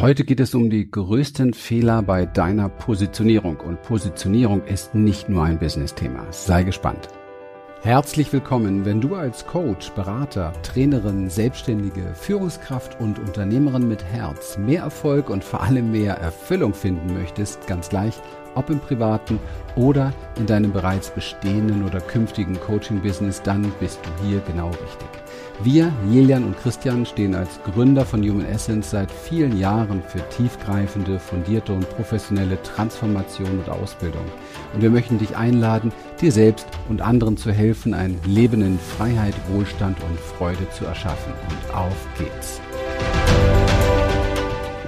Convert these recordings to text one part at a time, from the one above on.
Heute geht es um die größten Fehler bei deiner Positionierung. Und Positionierung ist nicht nur ein Business-Thema. Sei gespannt. Herzlich willkommen, wenn du als Coach, Berater, Trainerin, Selbstständige, Führungskraft und Unternehmerin mit Herz mehr Erfolg und vor allem mehr Erfüllung finden möchtest, ganz gleich, ob im privaten oder in deinem bereits bestehenden oder künftigen Coaching-Business, dann bist du hier genau richtig. Wir, Jelian und Christian, stehen als Gründer von Human Essence seit vielen Jahren für tiefgreifende, fundierte und professionelle Transformation und Ausbildung. Und wir möchten dich einladen, dir selbst und anderen zu helfen, ein Leben in Freiheit, Wohlstand und Freude zu erschaffen. Und auf geht's.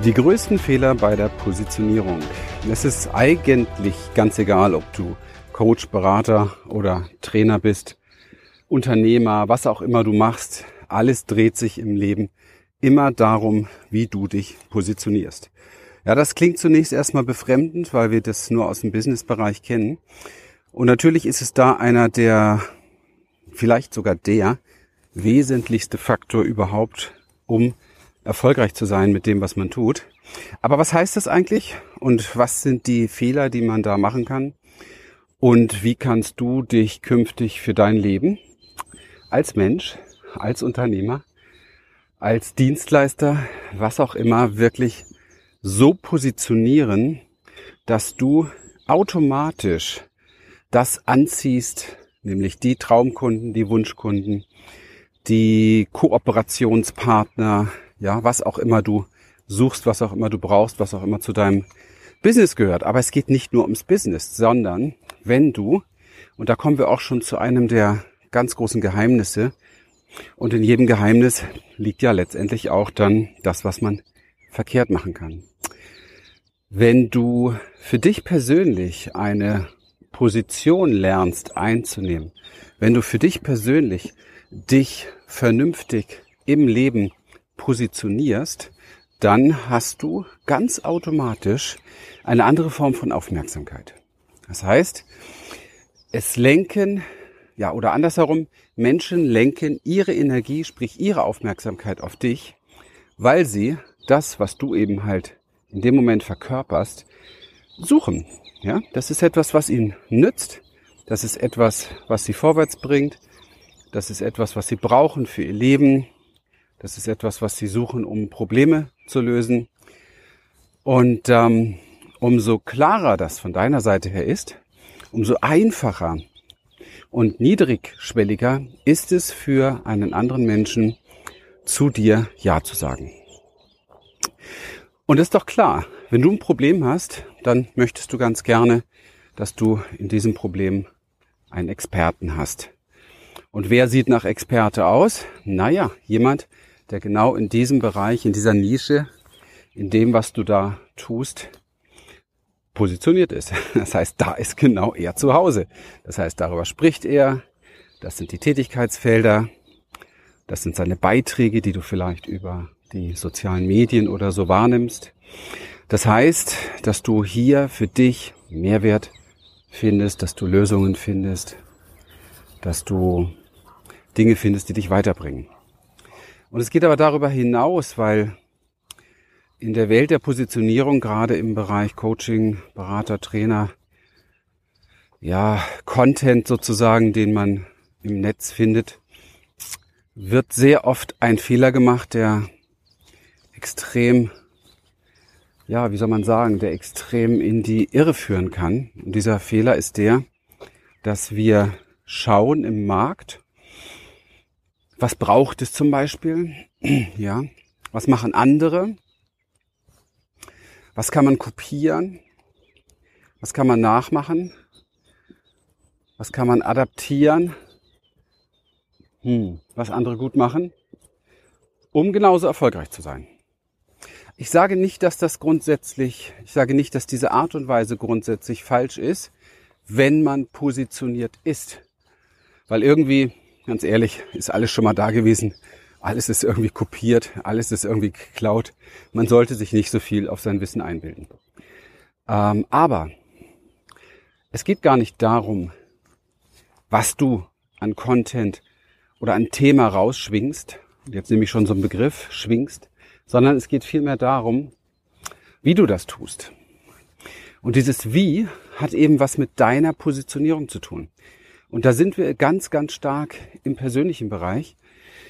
Die größten Fehler bei der Positionierung. Es ist eigentlich ganz egal, ob du Coach, Berater oder Trainer bist. Unternehmer, was auch immer du machst, alles dreht sich im Leben immer darum, wie du dich positionierst. Ja, das klingt zunächst erstmal befremdend, weil wir das nur aus dem Businessbereich kennen. Und natürlich ist es da einer der, vielleicht sogar der wesentlichste Faktor überhaupt, um erfolgreich zu sein mit dem, was man tut. Aber was heißt das eigentlich? Und was sind die Fehler, die man da machen kann? Und wie kannst du dich künftig für dein Leben als Mensch, als Unternehmer, als Dienstleister, was auch immer, wirklich so positionieren, dass du automatisch das anziehst, nämlich die Traumkunden, die Wunschkunden, die Kooperationspartner, ja, was auch immer du suchst, was auch immer du brauchst, was auch immer zu deinem Business gehört. Aber es geht nicht nur ums Business, sondern wenn du, und da kommen wir auch schon zu einem der ganz großen Geheimnisse. Und in jedem Geheimnis liegt ja letztendlich auch dann das, was man verkehrt machen kann. Wenn du für dich persönlich eine Position lernst einzunehmen, wenn du für dich persönlich dich vernünftig im Leben positionierst, dann hast du ganz automatisch eine andere Form von Aufmerksamkeit. Das heißt, es lenken ja, oder andersherum, Menschen lenken ihre Energie, sprich ihre Aufmerksamkeit auf dich, weil sie das, was du eben halt in dem Moment verkörperst, suchen. Ja, das ist etwas, was ihnen nützt. Das ist etwas, was sie vorwärts bringt. Das ist etwas, was sie brauchen für ihr Leben. Das ist etwas, was sie suchen, um Probleme zu lösen. Und ähm, umso klarer das von deiner Seite her ist, umso einfacher und niedrigschwelliger ist es für einen anderen Menschen, zu dir Ja zu sagen. Und ist doch klar, wenn du ein Problem hast, dann möchtest du ganz gerne, dass du in diesem Problem einen Experten hast. Und wer sieht nach Experte aus? Naja, jemand, der genau in diesem Bereich, in dieser Nische, in dem, was du da tust, positioniert ist. Das heißt, da ist genau er zu Hause. Das heißt, darüber spricht er. Das sind die Tätigkeitsfelder. Das sind seine Beiträge, die du vielleicht über die sozialen Medien oder so wahrnimmst. Das heißt, dass du hier für dich Mehrwert findest, dass du Lösungen findest, dass du Dinge findest, die dich weiterbringen. Und es geht aber darüber hinaus, weil in der Welt der Positionierung, gerade im Bereich Coaching, Berater, Trainer, ja, Content sozusagen, den man im Netz findet, wird sehr oft ein Fehler gemacht, der extrem, ja, wie soll man sagen, der extrem in die Irre führen kann. Und dieser Fehler ist der, dass wir schauen im Markt, was braucht es zum Beispiel, ja, was machen andere was kann man kopieren? Was kann man nachmachen? Was kann man adaptieren? Hm, was andere gut machen, um genauso erfolgreich zu sein. Ich sage nicht, dass das grundsätzlich, ich sage nicht, dass diese Art und Weise grundsätzlich falsch ist, wenn man positioniert ist. Weil irgendwie, ganz ehrlich, ist alles schon mal da gewesen. Alles ist irgendwie kopiert, alles ist irgendwie geklaut. Man sollte sich nicht so viel auf sein Wissen einbilden. Ähm, aber es geht gar nicht darum, was du an Content oder an Thema rausschwingst. Jetzt nehme ich schon so einen Begriff, schwingst, sondern es geht vielmehr darum, wie du das tust. Und dieses Wie hat eben was mit deiner Positionierung zu tun. Und da sind wir ganz, ganz stark im persönlichen Bereich,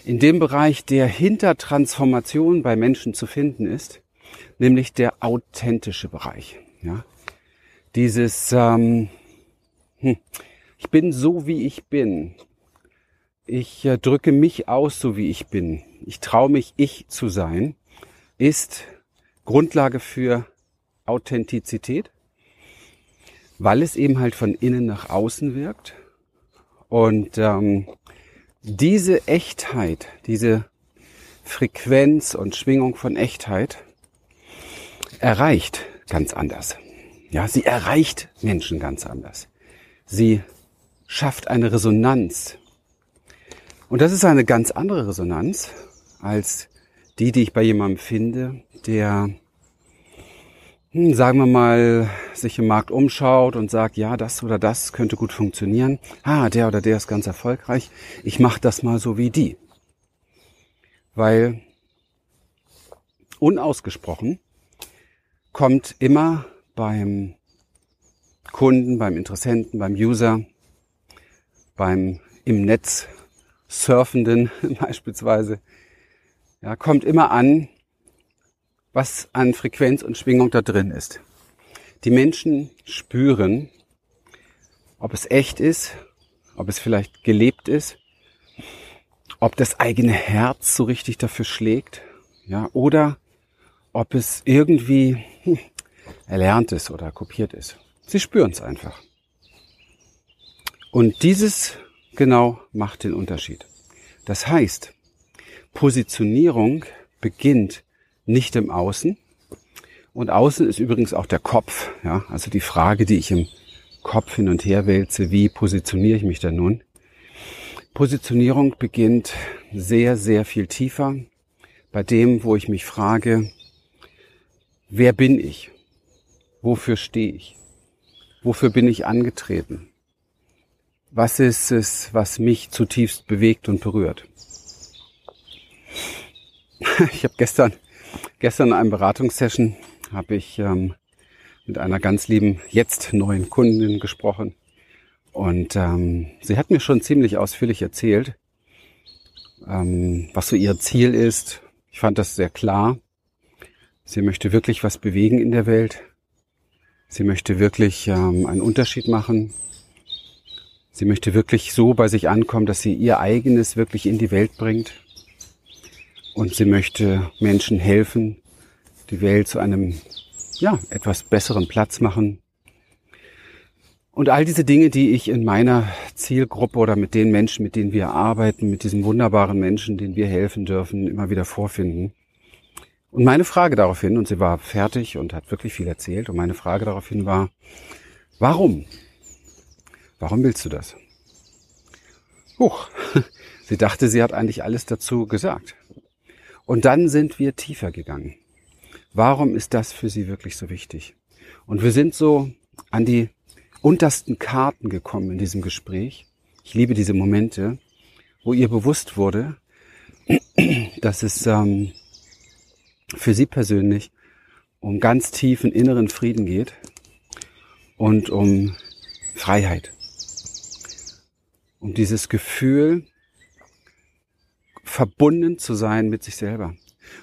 in dem Bereich, der hinter Transformation bei Menschen zu finden ist, nämlich der authentische Bereich. Ja? Dieses, ähm, hm, ich bin so, wie ich bin. Ich äh, drücke mich aus, so wie ich bin. Ich traue mich, ich zu sein, ist Grundlage für Authentizität, weil es eben halt von innen nach außen wirkt. Und ähm, diese Echtheit, diese Frequenz und Schwingung von Echtheit erreicht ganz anders. Ja, sie erreicht Menschen ganz anders. Sie schafft eine Resonanz. Und das ist eine ganz andere Resonanz als die, die ich bei jemandem finde, der, sagen wir mal, sich im Markt umschaut und sagt, ja, das oder das könnte gut funktionieren. Ah, der oder der ist ganz erfolgreich. Ich mache das mal so wie die. Weil unausgesprochen kommt immer beim Kunden, beim Interessenten, beim User, beim im Netz surfenden beispielsweise, ja, kommt immer an, was an Frequenz und Schwingung da drin ist. Die Menschen spüren, ob es echt ist, ob es vielleicht gelebt ist, ob das eigene Herz so richtig dafür schlägt, ja, oder ob es irgendwie hm, erlernt ist oder kopiert ist. Sie spüren es einfach. Und dieses genau macht den Unterschied. Das heißt, Positionierung beginnt nicht im Außen. Und außen ist übrigens auch der Kopf. Ja, also die Frage, die ich im Kopf hin und her wälze, wie positioniere ich mich denn nun? Positionierung beginnt sehr, sehr viel tiefer bei dem, wo ich mich frage, Wer bin ich? Wofür stehe ich? Wofür bin ich angetreten? Was ist es, was mich zutiefst bewegt und berührt? Ich habe gestern, gestern in einem Beratungssession habe ich ähm, mit einer ganz lieben, jetzt neuen Kundin gesprochen. Und ähm, sie hat mir schon ziemlich ausführlich erzählt, ähm, was so ihr Ziel ist. Ich fand das sehr klar. Sie möchte wirklich was bewegen in der Welt. Sie möchte wirklich ähm, einen Unterschied machen. Sie möchte wirklich so bei sich ankommen, dass sie ihr eigenes wirklich in die Welt bringt. Und sie möchte Menschen helfen, die Welt zu einem, ja, etwas besseren Platz machen. Und all diese Dinge, die ich in meiner Zielgruppe oder mit den Menschen, mit denen wir arbeiten, mit diesen wunderbaren Menschen, denen wir helfen dürfen, immer wieder vorfinden. Und meine Frage daraufhin, und sie war fertig und hat wirklich viel erzählt, und meine Frage daraufhin war, warum? Warum willst du das? Huch, sie dachte, sie hat eigentlich alles dazu gesagt. Und dann sind wir tiefer gegangen. Warum ist das für sie wirklich so wichtig? Und wir sind so an die untersten Karten gekommen in diesem Gespräch. Ich liebe diese Momente, wo ihr bewusst wurde, dass es ähm, für sie persönlich um ganz tiefen inneren Frieden geht und um Freiheit. Um dieses Gefühl, verbunden zu sein mit sich selber.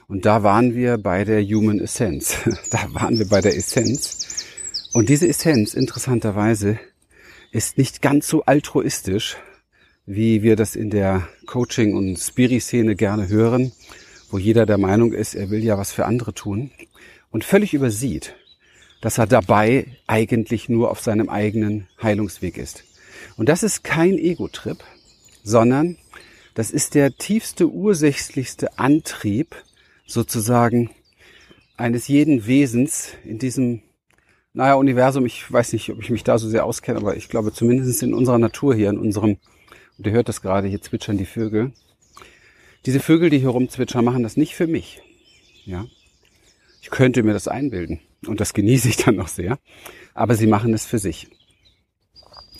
Und da waren wir bei der Human Essence. Da waren wir bei der Essenz. Und diese Essenz, interessanterweise, ist nicht ganz so altruistisch, wie wir das in der Coaching- und Spiri-Szene gerne hören, wo jeder der Meinung ist, er will ja was für andere tun und völlig übersieht, dass er dabei eigentlich nur auf seinem eigenen Heilungsweg ist. Und das ist kein Ego-Trip, sondern das ist der tiefste, ursächlichste Antrieb sozusagen eines jeden Wesens in diesem, naja, Universum. Ich weiß nicht, ob ich mich da so sehr auskenne, aber ich glaube zumindest in unserer Natur hier, in unserem, und ihr hört das gerade, hier zwitschern die Vögel, diese Vögel, die hier rumzwitschern, machen das nicht für mich. Ja. Ich könnte mir das einbilden. Und das genieße ich dann noch sehr. Aber sie machen es für sich.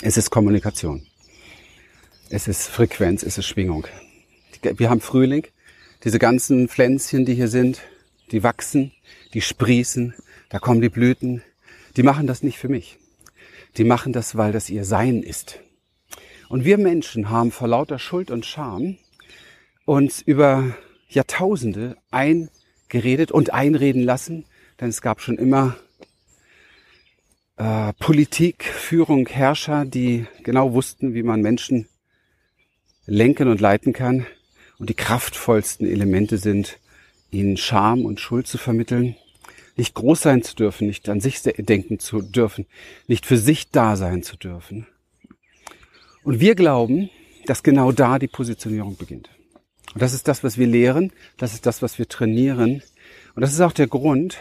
Es ist Kommunikation. Es ist Frequenz, es ist Schwingung. Wir haben Frühling. Diese ganzen Pflänzchen, die hier sind, die wachsen, die sprießen. da kommen die Blüten, die machen das nicht für mich. Die machen das, weil das ihr Sein ist. Und wir Menschen haben vor lauter Schuld und Scham uns über Jahrtausende eingeredet und einreden lassen, denn es gab schon immer äh, Politik, Führung, Herrscher, die genau wussten, wie man Menschen lenken und leiten kann. Und die kraftvollsten Elemente sind, ihnen Scham und Schuld zu vermitteln, nicht groß sein zu dürfen, nicht an sich denken zu dürfen, nicht für sich da sein zu dürfen. Und wir glauben, dass genau da die Positionierung beginnt. Und das ist das, was wir lehren, das ist das, was wir trainieren. Und das ist auch der Grund,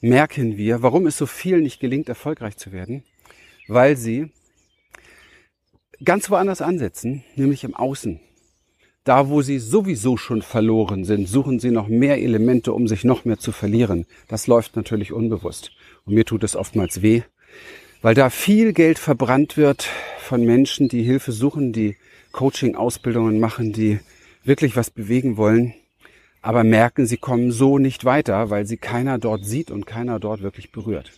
merken wir, warum es so viel nicht gelingt, erfolgreich zu werden, weil sie ganz woanders ansetzen, nämlich im Außen. Da, wo sie sowieso schon verloren sind, suchen sie noch mehr Elemente, um sich noch mehr zu verlieren. Das läuft natürlich unbewusst. Und mir tut es oftmals weh, weil da viel Geld verbrannt wird von Menschen, die Hilfe suchen, die Coaching-Ausbildungen machen, die wirklich was bewegen wollen, aber merken, sie kommen so nicht weiter, weil sie keiner dort sieht und keiner dort wirklich berührt.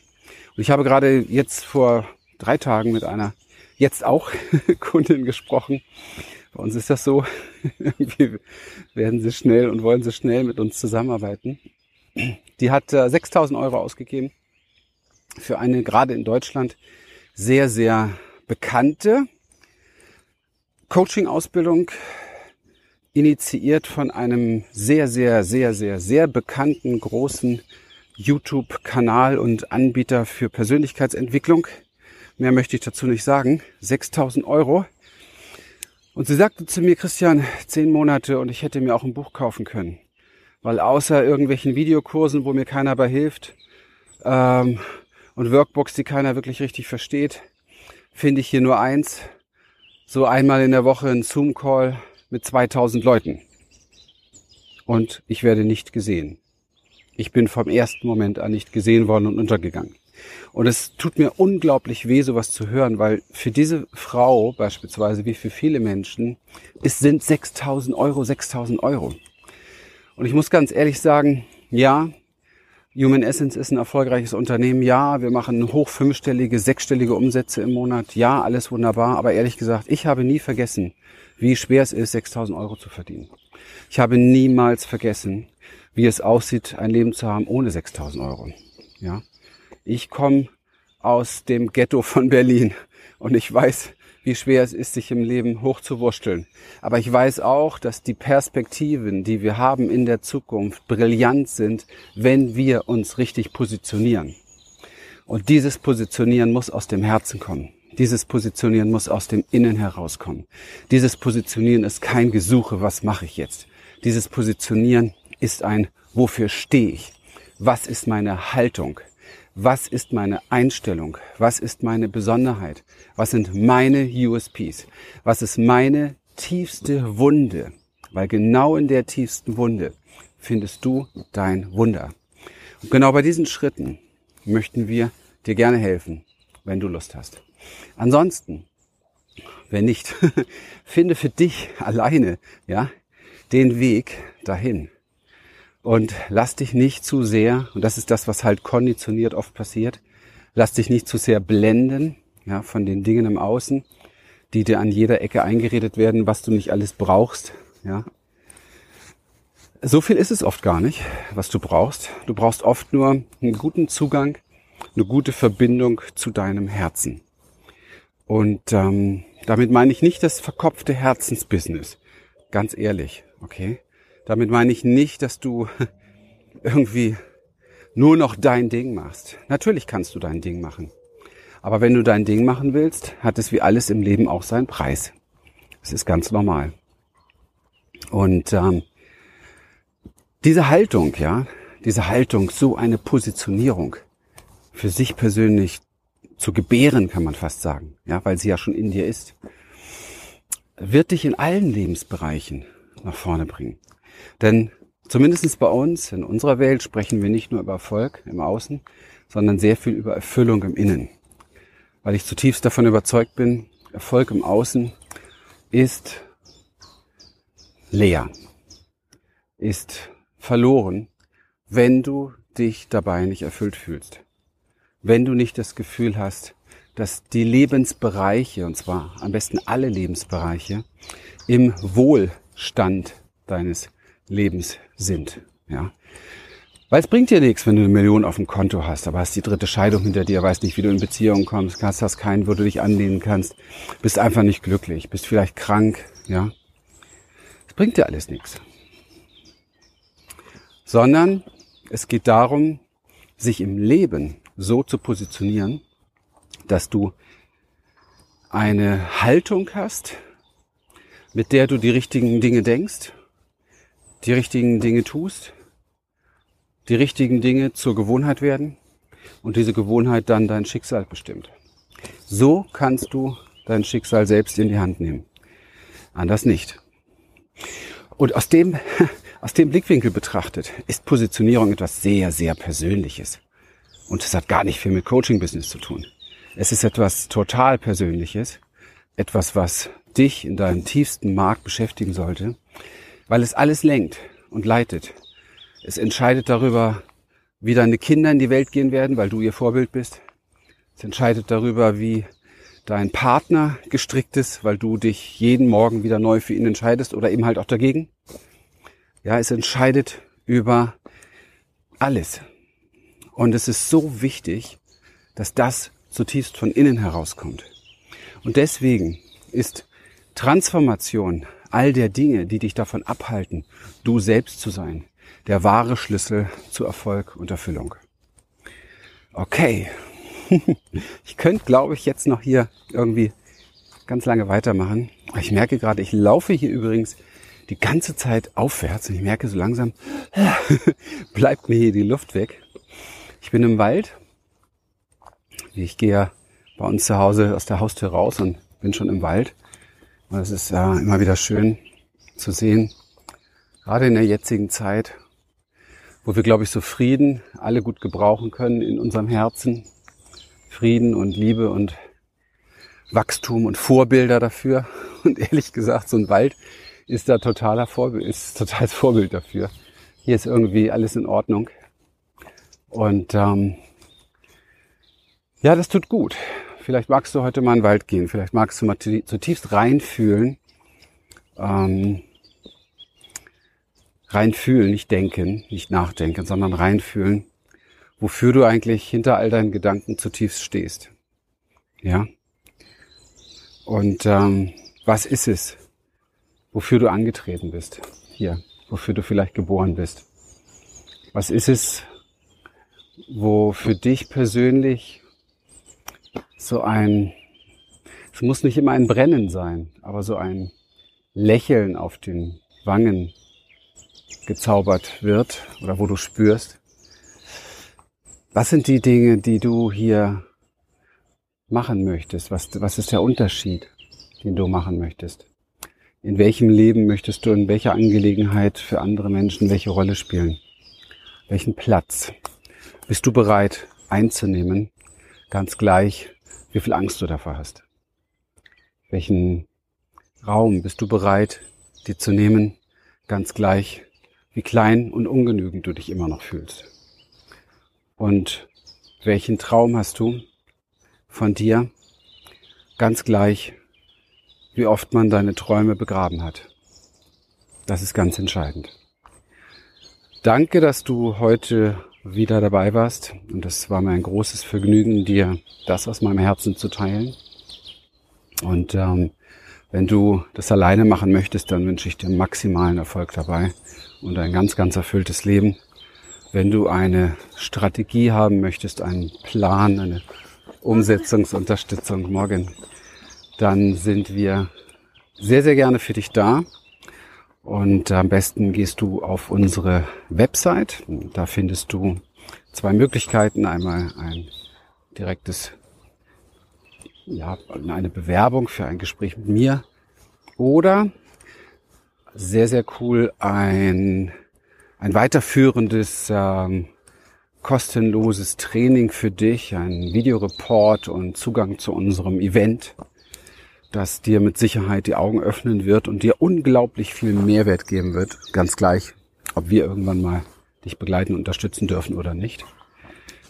Und ich habe gerade jetzt vor drei Tagen mit einer jetzt auch Kundin gesprochen, bei uns ist das so, irgendwie werden sie schnell und wollen sie schnell mit uns zusammenarbeiten. Die hat äh, 6000 Euro ausgegeben für eine gerade in Deutschland sehr, sehr bekannte Coaching-Ausbildung, initiiert von einem sehr, sehr, sehr, sehr, sehr bekannten großen YouTube-Kanal und Anbieter für Persönlichkeitsentwicklung. Mehr möchte ich dazu nicht sagen. 6000 Euro und sie sagte zu mir, Christian, zehn Monate und ich hätte mir auch ein Buch kaufen können. Weil außer irgendwelchen Videokursen, wo mir keiner bei hilft, ähm, und Workbooks, die keiner wirklich richtig versteht, finde ich hier nur eins. So einmal in der Woche ein Zoom-Call mit 2000 Leuten. Und ich werde nicht gesehen. Ich bin vom ersten Moment an nicht gesehen worden und untergegangen. Und es tut mir unglaublich weh, sowas zu hören, weil für diese Frau beispielsweise, wie für viele Menschen, es sind 6000 Euro, 6000 Euro. Und ich muss ganz ehrlich sagen, ja, Human Essence ist ein erfolgreiches Unternehmen. Ja, wir machen hoch fünfstellige, sechsstellige Umsätze im Monat. Ja, alles wunderbar. Aber ehrlich gesagt, ich habe nie vergessen, wie schwer es ist, 6000 Euro zu verdienen. Ich habe niemals vergessen, wie es aussieht, ein Leben zu haben ohne 6000 Euro. Ja. Ich komme aus dem Ghetto von Berlin und ich weiß, wie schwer es ist, sich im Leben hochzuwurschteln. Aber ich weiß auch, dass die Perspektiven, die wir haben in der Zukunft, brillant sind, wenn wir uns richtig positionieren. Und dieses Positionieren muss aus dem Herzen kommen. Dieses Positionieren muss aus dem Innen herauskommen. Dieses Positionieren ist kein Gesuche, was mache ich jetzt? Dieses Positionieren ist ein, wofür stehe ich? Was ist meine Haltung? Was ist meine Einstellung, was ist meine Besonderheit, was sind meine USPs, was ist meine tiefste Wunde, weil genau in der tiefsten Wunde findest du dein Wunder. Und genau bei diesen Schritten möchten wir dir gerne helfen, wenn du Lust hast. Ansonsten, wenn nicht, finde für dich alleine, ja, den Weg dahin. Und lass dich nicht zu sehr, und das ist das, was halt konditioniert oft passiert, lass dich nicht zu sehr blenden, ja, von den Dingen im Außen, die dir an jeder Ecke eingeredet werden, was du nicht alles brauchst, ja. So viel ist es oft gar nicht, was du brauchst. Du brauchst oft nur einen guten Zugang, eine gute Verbindung zu deinem Herzen. Und ähm, damit meine ich nicht das verkopfte Herzensbusiness. Ganz ehrlich, okay? Damit meine ich nicht, dass du irgendwie nur noch dein Ding machst. Natürlich kannst du dein Ding machen. Aber wenn du dein Ding machen willst, hat es wie alles im Leben auch seinen Preis. Es ist ganz normal. Und ähm, diese Haltung, ja, diese Haltung, so eine Positionierung für sich persönlich zu gebären, kann man fast sagen, ja, weil sie ja schon in dir ist, wird dich in allen Lebensbereichen nach vorne bringen. Denn zumindestens bei uns, in unserer Welt, sprechen wir nicht nur über Erfolg im Außen, sondern sehr viel über Erfüllung im Innen. Weil ich zutiefst davon überzeugt bin, Erfolg im Außen ist leer, ist verloren, wenn du dich dabei nicht erfüllt fühlst. Wenn du nicht das Gefühl hast, dass die Lebensbereiche, und zwar am besten alle Lebensbereiche, im Wohlstand deines Lebens sind. Ja. Weil es bringt dir nichts, wenn du eine Million auf dem Konto hast, aber hast die dritte Scheidung hinter dir, weißt nicht, wie du in Beziehungen kommst, hast, hast keinen, wo du dich anlehnen kannst, bist einfach nicht glücklich, bist vielleicht krank, ja. Es bringt dir alles nichts. Sondern es geht darum, sich im Leben so zu positionieren, dass du eine Haltung hast, mit der du die richtigen Dinge denkst, die richtigen Dinge tust, die richtigen Dinge zur Gewohnheit werden und diese Gewohnheit dann dein Schicksal bestimmt. So kannst du dein Schicksal selbst in die Hand nehmen. Anders nicht. Und aus dem, aus dem Blickwinkel betrachtet ist Positionierung etwas sehr, sehr Persönliches. Und es hat gar nicht viel mit Coaching-Business zu tun. Es ist etwas total Persönliches, etwas, was dich in deinem tiefsten Markt beschäftigen sollte, weil es alles lenkt und leitet. Es entscheidet darüber, wie deine Kinder in die Welt gehen werden, weil du ihr Vorbild bist. Es entscheidet darüber, wie dein Partner gestrickt ist, weil du dich jeden Morgen wieder neu für ihn entscheidest oder eben halt auch dagegen. Ja, es entscheidet über alles. Und es ist so wichtig, dass das zutiefst von innen herauskommt. Und deswegen ist Transformation all der Dinge, die dich davon abhalten, du selbst zu sein, der wahre Schlüssel zu Erfolg und Erfüllung. Okay. ich könnte, glaube ich, jetzt noch hier irgendwie ganz lange weitermachen. Ich merke gerade, ich laufe hier übrigens die ganze Zeit aufwärts und ich merke so langsam, bleibt mir hier die Luft weg. Ich bin im Wald ich gehe bei uns zu Hause aus der Haustür raus und bin schon im Wald. Und es ist ja immer wieder schön zu sehen, gerade in der jetzigen Zeit, wo wir, glaube ich, so Frieden alle gut gebrauchen können in unserem Herzen. Frieden und Liebe und Wachstum und Vorbilder dafür. Und ehrlich gesagt, so ein Wald ist da totaler Vorbild, ist totales Vorbild dafür. Hier ist irgendwie alles in Ordnung. Und ähm, ja, das tut gut. Vielleicht magst du heute mal in den Wald gehen. Vielleicht magst du mal zutiefst reinfühlen. Ähm, reinfühlen, nicht denken, nicht nachdenken, sondern reinfühlen, wofür du eigentlich hinter all deinen Gedanken zutiefst stehst. Ja? Und ähm, was ist es, wofür du angetreten bist? Hier, wofür du vielleicht geboren bist. Was ist es, wo für dich persönlich so ein, es muss nicht immer ein Brennen sein, aber so ein Lächeln auf den Wangen gezaubert wird oder wo du spürst. Was sind die Dinge, die du hier machen möchtest? Was, was ist der Unterschied, den du machen möchtest? In welchem Leben möchtest du in welcher Angelegenheit für andere Menschen welche Rolle spielen? Welchen Platz bist du bereit einzunehmen? Ganz gleich, wie viel Angst du davor hast. Welchen Raum bist du bereit, dir zu nehmen, ganz gleich, wie klein und ungenügend du dich immer noch fühlst. Und welchen Traum hast du von dir, ganz gleich, wie oft man deine Träume begraben hat. Das ist ganz entscheidend. Danke, dass du heute wieder dabei warst. Und es war mir ein großes Vergnügen, dir das aus meinem Herzen zu teilen. Und ähm, wenn du das alleine machen möchtest, dann wünsche ich dir maximalen Erfolg dabei und ein ganz, ganz erfülltes Leben. Wenn du eine Strategie haben möchtest, einen Plan, eine Umsetzungsunterstützung morgen, dann sind wir sehr, sehr gerne für dich da. Und am besten gehst du auf unsere Website. Da findest du zwei Möglichkeiten. Einmal ein direktes, ja, eine Bewerbung für ein Gespräch mit mir oder sehr, sehr cool ein, ein weiterführendes, ähm, kostenloses Training für dich, ein Videoreport und Zugang zu unserem Event das dir mit Sicherheit die Augen öffnen wird und dir unglaublich viel Mehrwert geben wird. Ganz gleich, ob wir irgendwann mal dich begleiten und unterstützen dürfen oder nicht.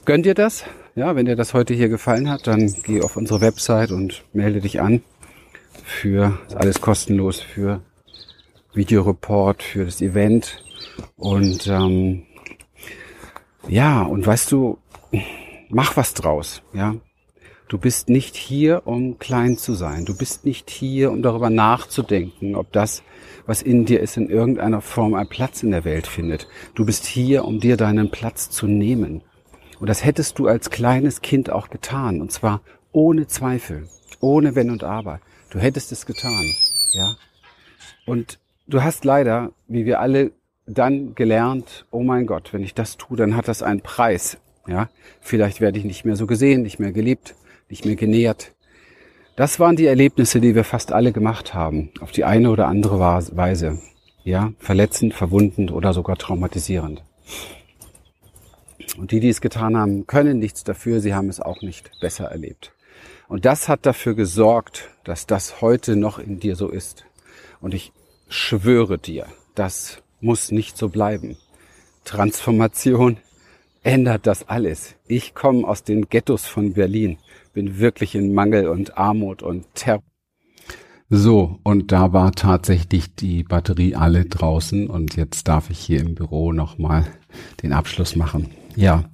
Gönnt dir das? Ja, wenn dir das heute hier gefallen hat, dann geh auf unsere Website und melde dich an für alles kostenlos für Videoreport, für das Event und ähm, ja und weißt du, mach was draus, ja. Du bist nicht hier, um klein zu sein. Du bist nicht hier, um darüber nachzudenken, ob das, was in dir ist, in irgendeiner Form einen Platz in der Welt findet. Du bist hier, um dir deinen Platz zu nehmen. Und das hättest du als kleines Kind auch getan. Und zwar ohne Zweifel, ohne Wenn und Aber. Du hättest es getan, ja. Und du hast leider, wie wir alle dann gelernt, oh mein Gott, wenn ich das tue, dann hat das einen Preis, ja. Vielleicht werde ich nicht mehr so gesehen, nicht mehr geliebt, nicht mehr genährt. Das waren die Erlebnisse, die wir fast alle gemacht haben, auf die eine oder andere Weise, ja, verletzend, verwundend oder sogar traumatisierend. Und die, die es getan haben, können nichts dafür, sie haben es auch nicht besser erlebt. Und das hat dafür gesorgt, dass das heute noch in dir so ist. Und ich schwöre dir, das muss nicht so bleiben. Transformation ändert das alles. Ich komme aus den Ghettos von Berlin, bin wirklich in Mangel und Armut und Terror. So, und da war tatsächlich die Batterie alle draußen und jetzt darf ich hier im Büro nochmal den Abschluss machen. Ja,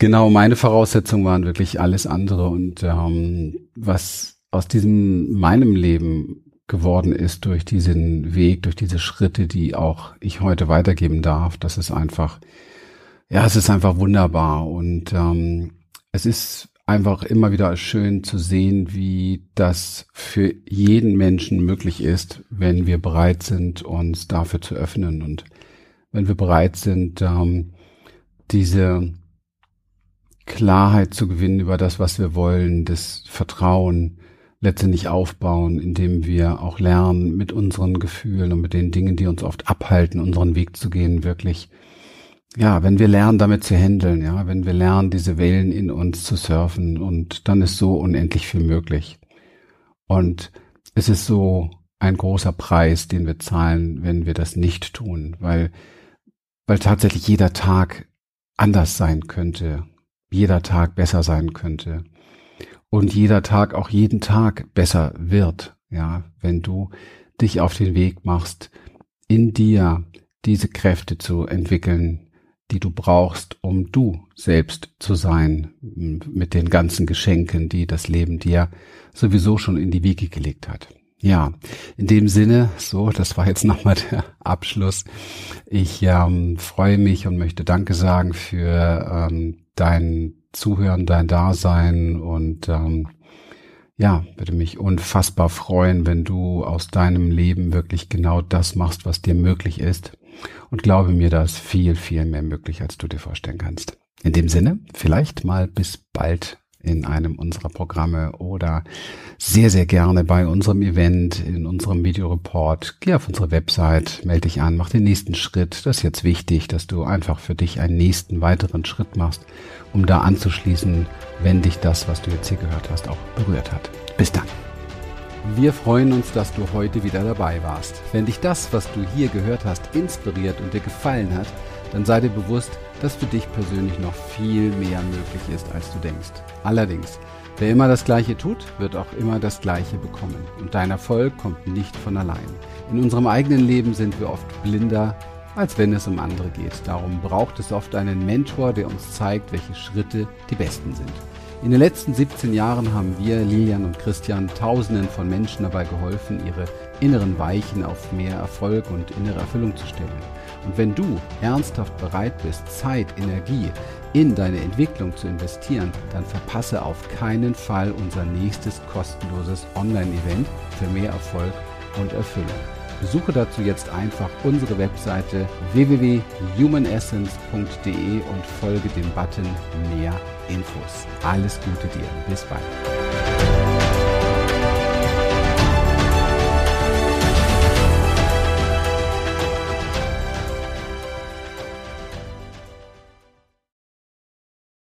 Genau, meine Voraussetzungen waren wirklich alles andere und ähm, was aus diesem meinem Leben geworden ist durch diesen Weg, durch diese Schritte, die auch ich heute weitergeben darf, das ist einfach, ja, es ist einfach wunderbar und ähm, es ist einfach immer wieder schön zu sehen, wie das für jeden Menschen möglich ist, wenn wir bereit sind, uns dafür zu öffnen. Und wenn wir bereit sind, ähm, diese Klarheit zu gewinnen über das, was wir wollen, das Vertrauen letztendlich aufbauen, indem wir auch lernen, mit unseren Gefühlen und mit den Dingen, die uns oft abhalten, unseren Weg zu gehen, wirklich, ja, wenn wir lernen, damit zu handeln, ja, wenn wir lernen, diese Wellen in uns zu surfen und dann ist so unendlich viel möglich. Und es ist so ein großer Preis, den wir zahlen, wenn wir das nicht tun, weil, weil tatsächlich jeder Tag anders sein könnte jeder Tag besser sein könnte und jeder Tag auch jeden Tag besser wird, ja, wenn du dich auf den Weg machst, in dir diese Kräfte zu entwickeln, die du brauchst, um du selbst zu sein, mit den ganzen Geschenken, die das Leben dir sowieso schon in die Wiege gelegt hat. Ja, in dem Sinne, so, das war jetzt nochmal der Abschluss. Ich ähm, freue mich und möchte Danke sagen für ähm, dein Zuhören, dein Dasein und ähm, ja, würde mich unfassbar freuen, wenn du aus deinem Leben wirklich genau das machst, was dir möglich ist. Und glaube mir, da ist viel, viel mehr möglich, als du dir vorstellen kannst. In dem Sinne, vielleicht mal bis bald in einem unserer Programme oder sehr, sehr gerne bei unserem Event, in unserem Videoreport. Geh auf unsere Website, melde dich an, mach den nächsten Schritt. Das ist jetzt wichtig, dass du einfach für dich einen nächsten weiteren Schritt machst, um da anzuschließen, wenn dich das, was du jetzt hier gehört hast, auch berührt hat. Bis dann. Wir freuen uns, dass du heute wieder dabei warst. Wenn dich das, was du hier gehört hast, inspiriert und dir gefallen hat, dann sei dir bewusst, dass für dich persönlich noch viel mehr möglich ist, als du denkst. Allerdings, wer immer das Gleiche tut, wird auch immer das Gleiche bekommen. Und dein Erfolg kommt nicht von allein. In unserem eigenen Leben sind wir oft blinder, als wenn es um andere geht. Darum braucht es oft einen Mentor, der uns zeigt, welche Schritte die besten sind. In den letzten 17 Jahren haben wir, Lilian und Christian, Tausenden von Menschen dabei geholfen, ihre inneren Weichen auf mehr Erfolg und innere Erfüllung zu stellen. Und wenn du ernsthaft bereit bist, Zeit, Energie in deine Entwicklung zu investieren, dann verpasse auf keinen Fall unser nächstes kostenloses Online-Event für mehr Erfolg und Erfüllung. Besuche dazu jetzt einfach unsere Webseite www.humanessence.de und folge dem Button Mehr Infos. Alles Gute dir. Bis bald.